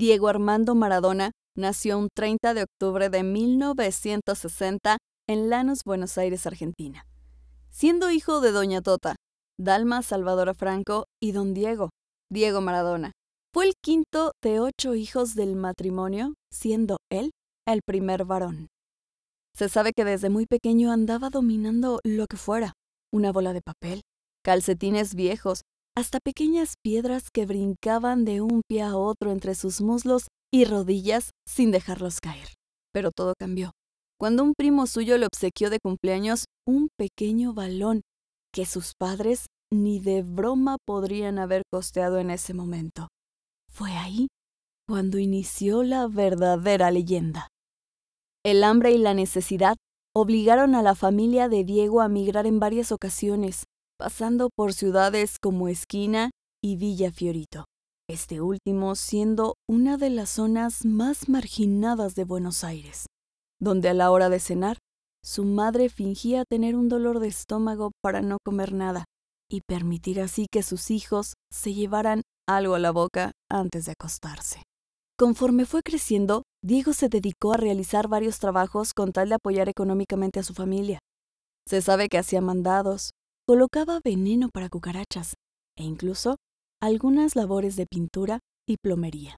Diego Armando Maradona nació un 30 de octubre de 1960 en Lanús, Buenos Aires, Argentina. Siendo hijo de Doña Tota, Dalma Salvadora Franco y Don Diego, Diego Maradona. Fue el quinto de ocho hijos del matrimonio, siendo él el primer varón. Se sabe que desde muy pequeño andaba dominando lo que fuera, una bola de papel, calcetines viejos, hasta pequeñas piedras que brincaban de un pie a otro entre sus muslos y rodillas sin dejarlos caer. Pero todo cambió. Cuando un primo suyo le obsequió de cumpleaños un pequeño balón que sus padres ni de broma podrían haber costeado en ese momento. Fue ahí cuando inició la verdadera leyenda. El hambre y la necesidad obligaron a la familia de Diego a migrar en varias ocasiones, pasando por ciudades como Esquina y Villa Fiorito este último siendo una de las zonas más marginadas de Buenos Aires, donde a la hora de cenar, su madre fingía tener un dolor de estómago para no comer nada y permitir así que sus hijos se llevaran algo a la boca antes de acostarse. Conforme fue creciendo, Diego se dedicó a realizar varios trabajos con tal de apoyar económicamente a su familia. Se sabe que hacía mandados, colocaba veneno para cucarachas e incluso algunas labores de pintura y plomería.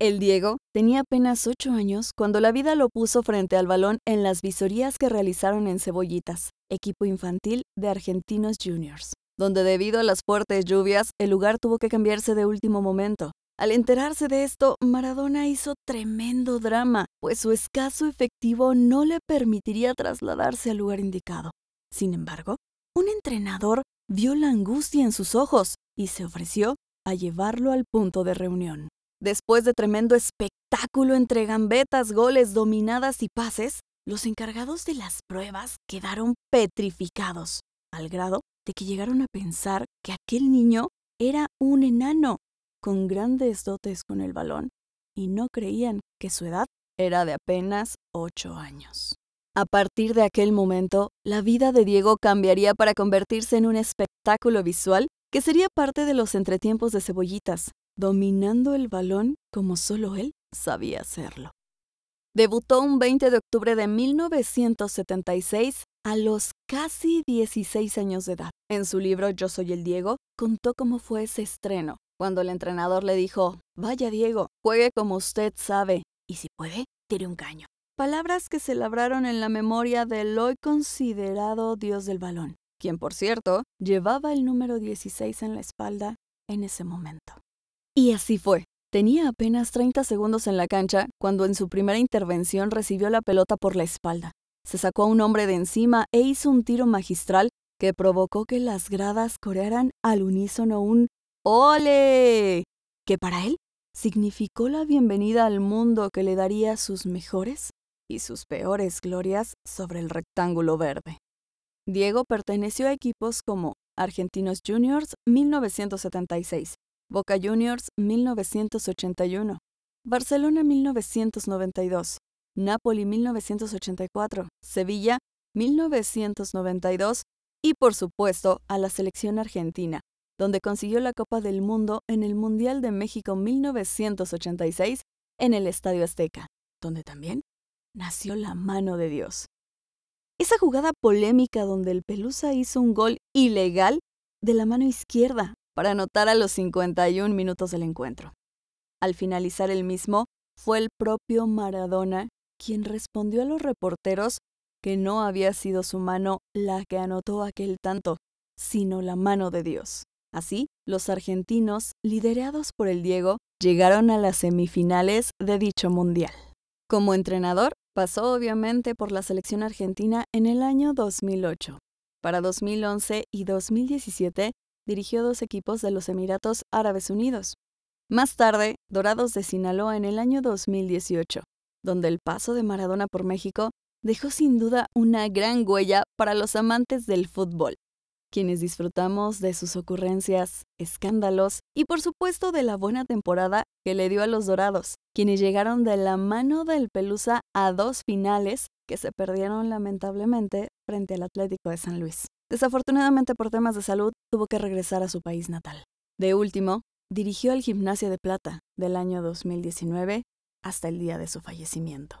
El Diego tenía apenas ocho años cuando la vida lo puso frente al balón en las visorías que realizaron en Cebollitas, equipo infantil de Argentinos Juniors, donde debido a las fuertes lluvias el lugar tuvo que cambiarse de último momento. Al enterarse de esto, Maradona hizo tremendo drama, pues su escaso efectivo no le permitiría trasladarse al lugar indicado. Sin embargo, un entrenador vio la angustia en sus ojos y se ofreció a llevarlo al punto de reunión. Después de tremendo espectáculo entre gambetas, goles, dominadas y pases, los encargados de las pruebas quedaron petrificados, al grado de que llegaron a pensar que aquel niño era un enano, con grandes dotes con el balón, y no creían que su edad era de apenas ocho años. A partir de aquel momento, la vida de Diego cambiaría para convertirse en un espectáculo visual que sería parte de los entretiempos de cebollitas, dominando el balón como solo él sabía hacerlo. Debutó un 20 de octubre de 1976 a los casi 16 años de edad. En su libro Yo soy el Diego, contó cómo fue ese estreno, cuando el entrenador le dijo, Vaya Diego, juegue como usted sabe, y si puede, tire un caño. Palabras que se labraron en la memoria del hoy considerado dios del balón quien por cierto llevaba el número 16 en la espalda en ese momento. Y así fue. Tenía apenas 30 segundos en la cancha cuando en su primera intervención recibió la pelota por la espalda. Se sacó a un hombre de encima e hizo un tiro magistral que provocó que las gradas corearan al unísono un ¡Ole! que para él significó la bienvenida al mundo que le daría sus mejores y sus peores glorias sobre el rectángulo verde. Diego perteneció a equipos como Argentinos Juniors 1976, Boca Juniors 1981, Barcelona 1992, Napoli 1984, Sevilla 1992 y por supuesto a la selección argentina, donde consiguió la Copa del Mundo en el Mundial de México 1986 en el Estadio Azteca, donde también nació la mano de Dios. Esa jugada polémica donde el Pelusa hizo un gol ilegal de la mano izquierda para anotar a los 51 minutos del encuentro. Al finalizar el mismo, fue el propio Maradona quien respondió a los reporteros que no había sido su mano la que anotó aquel tanto, sino la mano de Dios. Así, los argentinos, liderados por el Diego, llegaron a las semifinales de dicho mundial. Como entrenador, Pasó obviamente por la selección argentina en el año 2008. Para 2011 y 2017 dirigió dos equipos de los Emiratos Árabes Unidos. Más tarde, Dorados de Sinaloa en el año 2018, donde el paso de Maradona por México dejó sin duda una gran huella para los amantes del fútbol quienes disfrutamos de sus ocurrencias, escándalos y por supuesto de la buena temporada que le dio a los Dorados, quienes llegaron de la mano del Pelusa a dos finales que se perdieron lamentablemente frente al Atlético de San Luis. Desafortunadamente por temas de salud tuvo que regresar a su país natal. De último, dirigió al Gimnasia de Plata del año 2019 hasta el día de su fallecimiento.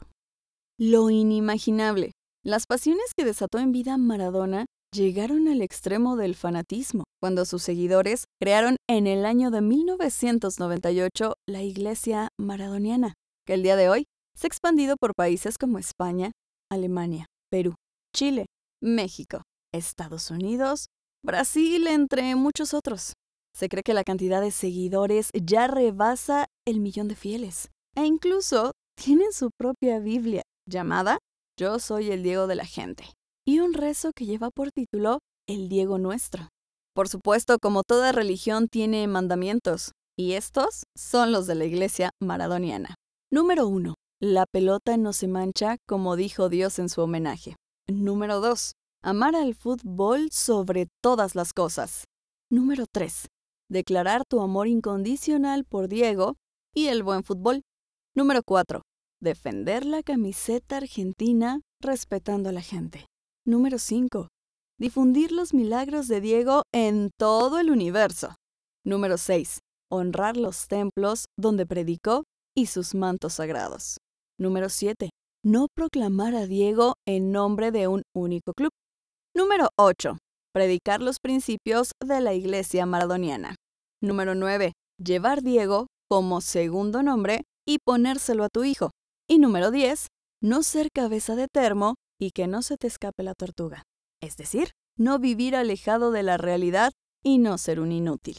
Lo inimaginable. Las pasiones que desató en vida Maradona llegaron al extremo del fanatismo, cuando sus seguidores crearon en el año de 1998 la Iglesia Maradoniana, que el día de hoy se ha expandido por países como España, Alemania, Perú, Chile, México, Estados Unidos, Brasil, entre muchos otros. Se cree que la cantidad de seguidores ya rebasa el millón de fieles, e incluso tienen su propia Biblia, llamada Yo soy el Diego de la gente y un rezo que lleva por título El Diego Nuestro. Por supuesto, como toda religión tiene mandamientos, y estos son los de la Iglesia maradoniana. Número 1. La pelota no se mancha como dijo Dios en su homenaje. Número 2. Amar al fútbol sobre todas las cosas. Número 3. Declarar tu amor incondicional por Diego y el buen fútbol. Número 4. Defender la camiseta argentina respetando a la gente. Número 5. Difundir los milagros de Diego en todo el universo. Número 6. Honrar los templos donde predicó y sus mantos sagrados. Número 7. No proclamar a Diego en nombre de un único club. Número 8. Predicar los principios de la Iglesia maradoniana. Número 9. Llevar Diego como segundo nombre y ponérselo a tu hijo. Y número 10. No ser cabeza de termo y que no se te escape la tortuga. Es decir, no vivir alejado de la realidad y no ser un inútil.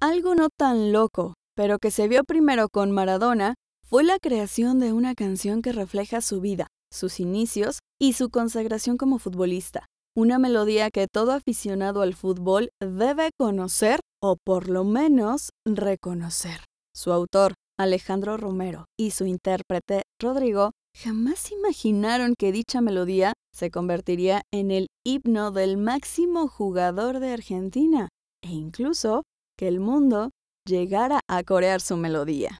Algo no tan loco, pero que se vio primero con Maradona, fue la creación de una canción que refleja su vida, sus inicios y su consagración como futbolista. Una melodía que todo aficionado al fútbol debe conocer o por lo menos reconocer. Su autor, Alejandro Romero, y su intérprete, Rodrigo, jamás imaginaron que dicha melodía se convertiría en el himno del máximo jugador de Argentina e incluso que el mundo llegara a corear su melodía.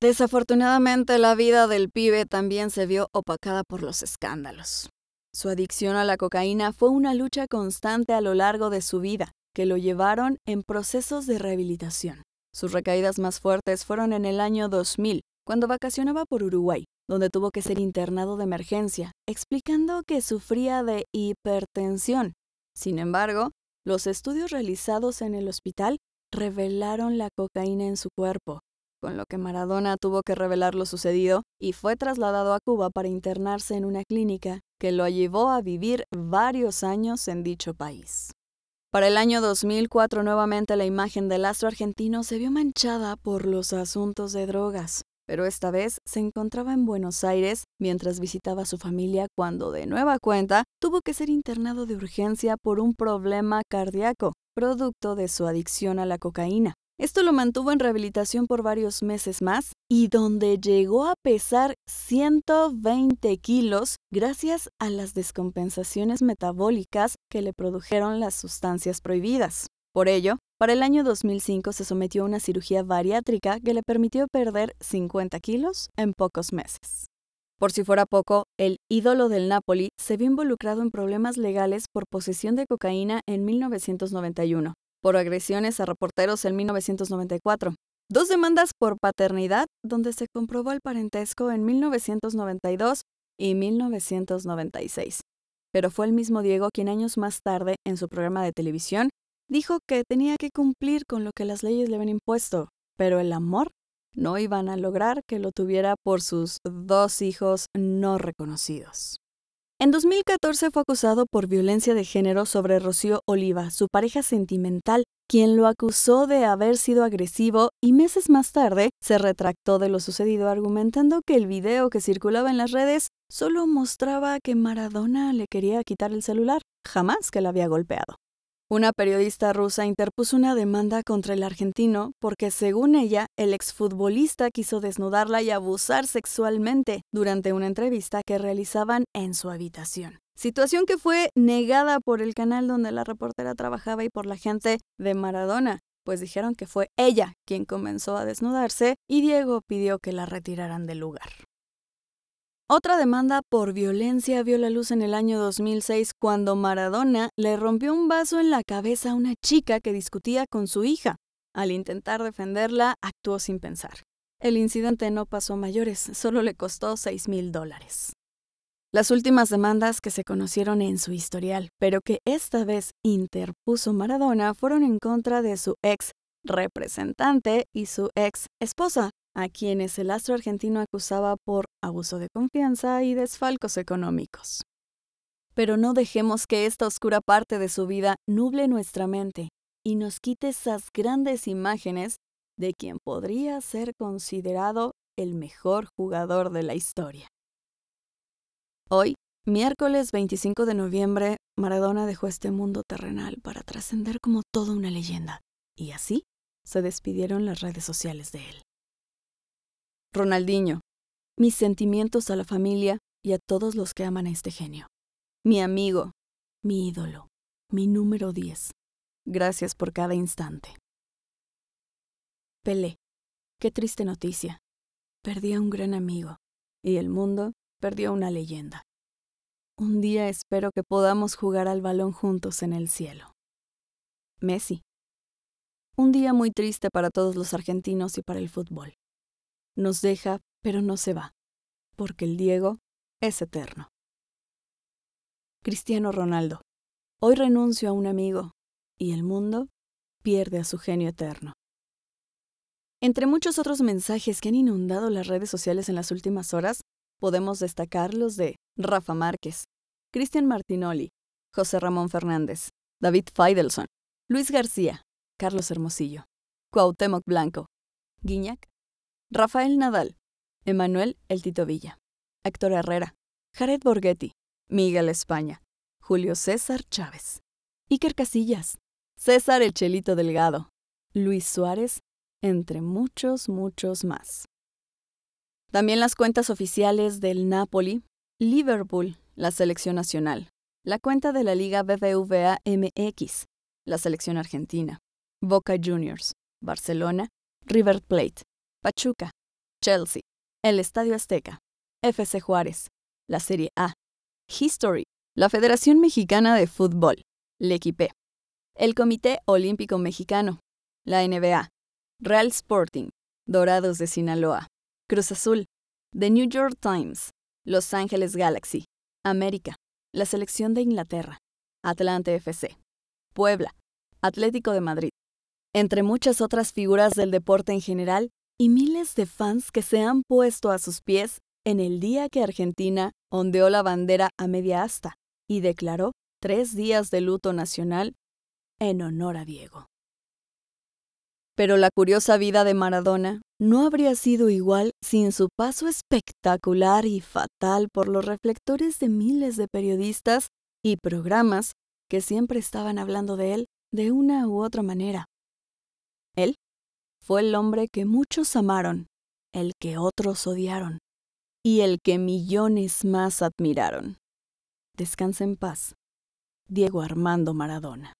Desafortunadamente la vida del pibe también se vio opacada por los escándalos. Su adicción a la cocaína fue una lucha constante a lo largo de su vida, que lo llevaron en procesos de rehabilitación. Sus recaídas más fuertes fueron en el año 2000, cuando vacacionaba por Uruguay, donde tuvo que ser internado de emergencia, explicando que sufría de hipertensión. Sin embargo, los estudios realizados en el hospital revelaron la cocaína en su cuerpo, con lo que Maradona tuvo que revelar lo sucedido y fue trasladado a Cuba para internarse en una clínica que lo llevó a vivir varios años en dicho país. Para el año 2004 nuevamente la imagen del astro argentino se vio manchada por los asuntos de drogas, pero esta vez se encontraba en Buenos Aires mientras visitaba a su familia cuando de nueva cuenta tuvo que ser internado de urgencia por un problema cardíaco, producto de su adicción a la cocaína. Esto lo mantuvo en rehabilitación por varios meses más y donde llegó a pesar 120 kilos gracias a las descompensaciones metabólicas que le produjeron las sustancias prohibidas. Por ello, para el año 2005 se sometió a una cirugía bariátrica que le permitió perder 50 kilos en pocos meses. Por si fuera poco, el ídolo del Napoli se vio involucrado en problemas legales por posesión de cocaína en 1991, por agresiones a reporteros en 1994, dos demandas por paternidad donde se comprobó el parentesco en 1992 y 1996. Pero fue el mismo Diego quien años más tarde, en su programa de televisión, Dijo que tenía que cumplir con lo que las leyes le habían impuesto, pero el amor no iban a lograr que lo tuviera por sus dos hijos no reconocidos. En 2014 fue acusado por violencia de género sobre Rocío Oliva, su pareja sentimental, quien lo acusó de haber sido agresivo y meses más tarde se retractó de lo sucedido argumentando que el video que circulaba en las redes solo mostraba que Maradona le quería quitar el celular, jamás que la había golpeado. Una periodista rusa interpuso una demanda contra el argentino porque, según ella, el exfutbolista quiso desnudarla y abusar sexualmente durante una entrevista que realizaban en su habitación. Situación que fue negada por el canal donde la reportera trabajaba y por la gente de Maradona, pues dijeron que fue ella quien comenzó a desnudarse y Diego pidió que la retiraran del lugar. Otra demanda por violencia vio la luz en el año 2006 cuando Maradona le rompió un vaso en la cabeza a una chica que discutía con su hija. Al intentar defenderla, actuó sin pensar. El incidente no pasó a mayores, solo le costó 6 mil dólares. Las últimas demandas que se conocieron en su historial, pero que esta vez interpuso Maradona, fueron en contra de su ex representante y su ex esposa, a quienes el astro argentino acusaba por abuso de confianza y desfalcos económicos. Pero no dejemos que esta oscura parte de su vida nuble nuestra mente y nos quite esas grandes imágenes de quien podría ser considerado el mejor jugador de la historia. Hoy, miércoles 25 de noviembre, Maradona dejó este mundo terrenal para trascender como toda una leyenda, y así se despidieron las redes sociales de él. Ronaldinho, mis sentimientos a la familia y a todos los que aman a este genio. Mi amigo, mi ídolo, mi número 10. Gracias por cada instante. Pelé, qué triste noticia. Perdí a un gran amigo y el mundo perdió una leyenda. Un día espero que podamos jugar al balón juntos en el cielo. Messi. Un día muy triste para todos los argentinos y para el fútbol nos deja, pero no se va, porque el Diego es eterno. Cristiano Ronaldo. Hoy renuncio a un amigo y el mundo pierde a su genio eterno. Entre muchos otros mensajes que han inundado las redes sociales en las últimas horas, podemos destacar los de Rafa Márquez, Cristian Martinoli, José Ramón Fernández, David Feidelson, Luis García, Carlos Hermosillo, Cuauhtémoc Blanco, Guiñac Rafael Nadal, Emanuel El Tito Villa, Héctor Herrera, Jared Borghetti, Miguel España, Julio César Chávez, Iker Casillas, César El Chelito Delgado, Luis Suárez, entre muchos, muchos más. También las cuentas oficiales del Napoli, Liverpool, la selección nacional, la cuenta de la Liga BBVA MX, la selección argentina, Boca Juniors, Barcelona, River Plate, Pachuca, Chelsea, el Estadio Azteca, FC Juárez, la Serie A, History, la Federación Mexicana de Fútbol, L'Equipe, el Comité Olímpico Mexicano, la NBA, Real Sporting, Dorados de Sinaloa, Cruz Azul, The New York Times, Los Ángeles Galaxy, América, la Selección de Inglaterra, Atlante FC, Puebla, Atlético de Madrid, entre muchas otras figuras del deporte en general y miles de fans que se han puesto a sus pies en el día que Argentina ondeó la bandera a media asta y declaró tres días de luto nacional en honor a Diego. Pero la curiosa vida de Maradona no habría sido igual sin su paso espectacular y fatal por los reflectores de miles de periodistas y programas que siempre estaban hablando de él de una u otra manera. Él fue el hombre que muchos amaron, el que otros odiaron y el que millones más admiraron. Descansa en paz, Diego Armando Maradona.